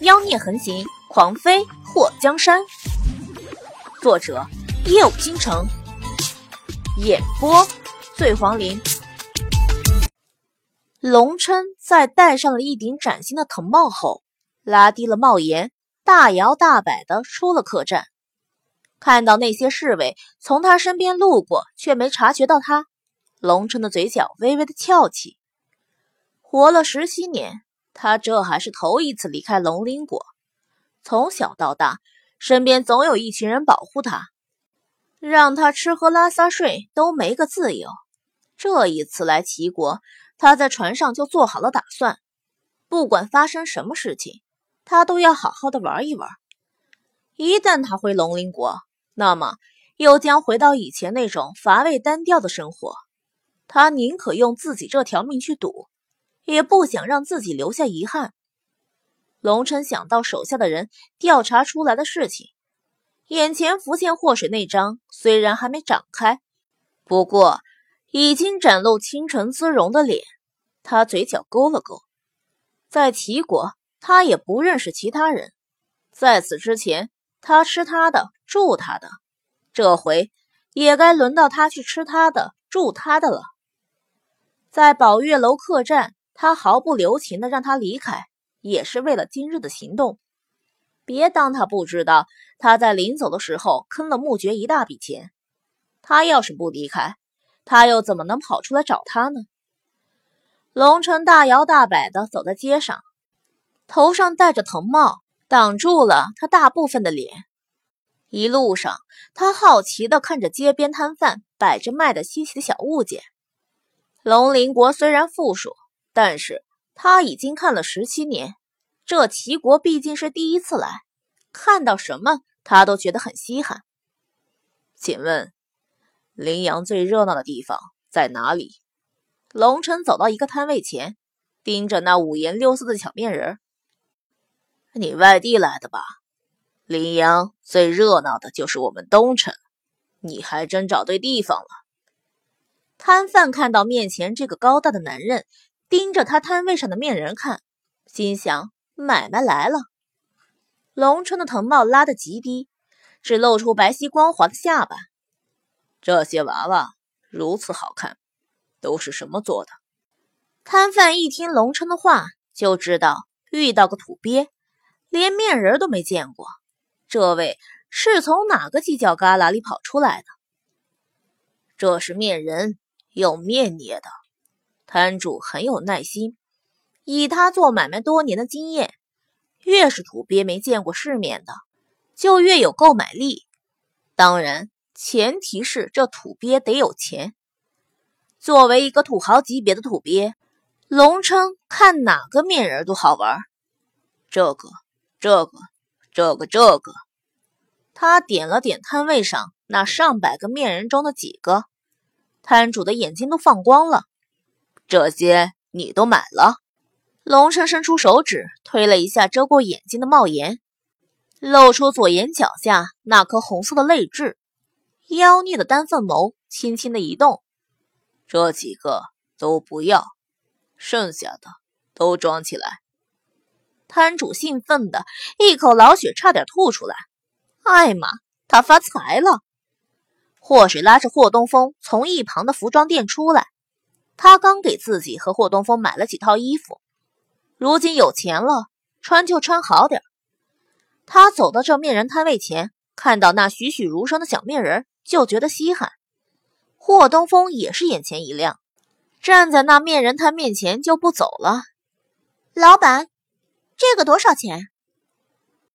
妖孽横行，狂飞祸江山。作者：夜舞倾城，演播：醉黄林。龙琛在戴上了一顶崭新的藤帽后，拉低了帽檐，大摇大摆的出了客栈。看到那些侍卫从他身边路过，却没察觉到他，龙琛的嘴角微微的翘起。活了十七年。他这还是头一次离开龙鳞国，从小到大，身边总有一群人保护他，让他吃喝拉撒睡都没个自由。这一次来齐国，他在船上就做好了打算，不管发生什么事情，他都要好好的玩一玩。一旦他回龙鳞国，那么又将回到以前那种乏味单调的生活。他宁可用自己这条命去赌。也不想让自己留下遗憾。龙琛想到手下的人调查出来的事情，眼前浮现祸水那张虽然还没展开，不过已经展露倾城姿容的脸。他嘴角勾了勾。在齐国，他也不认识其他人。在此之前，他吃他的，住他的，这回也该轮到他去吃他的，住他的了。在宝月楼客栈。他毫不留情的让他离开，也是为了今日的行动。别当他不知道，他在临走的时候坑了穆爵一大笔钱。他要是不离开，他又怎么能跑出来找他呢？龙城大摇大摆的走在街上，头上戴着藤帽，挡住了他大部分的脸。一路上，他好奇的看着街边摊贩摆着卖的稀奇的小物件。龙鳞国虽然富庶。但是他已经看了十七年，这齐国毕竟是第一次来，看到什么他都觉得很稀罕。请问，羚阳最热闹的地方在哪里？龙晨走到一个摊位前，盯着那五颜六色的小面人。你外地来的吧？羚阳最热闹的就是我们东城，你还真找对地方了。摊贩看到面前这个高大的男人。盯着他摊位上的面人看，心想买卖来了。龙春的藤帽拉得极低，只露出白皙光滑的下巴。这些娃娃如此好看，都是什么做的？摊贩一听龙春的话，就知道遇到个土鳖，连面人都没见过。这位是从哪个犄角旮旯里跑出来的？这是面人，用面捏的。摊主很有耐心，以他做买卖多年的经验，越是土鳖没见过世面的，就越有购买力。当然，前提是这土鳖得有钱。作为一个土豪级别的土鳖，龙称看哪个面人都好玩。这个，这个，这个，这个。他点了点摊位上那上百个面人中的几个，摊主的眼睛都放光了。这些你都买了？龙生伸出手指推了一下遮过眼睛的帽檐，露出左眼角下那颗红色的泪痣。妖孽的丹凤眸轻轻的移动。这几个都不要，剩下的都装起来。摊主兴奋的一口老血差点吐出来。艾玛，他发财了！祸水拉着霍东风从一旁的服装店出来。他刚给自己和霍东风买了几套衣服，如今有钱了，穿就穿好点他走到这面人摊位前，看到那栩栩如生的小面人，就觉得稀罕。霍东风也是眼前一亮，站在那面人摊面前就不走了。老板，这个多少钱？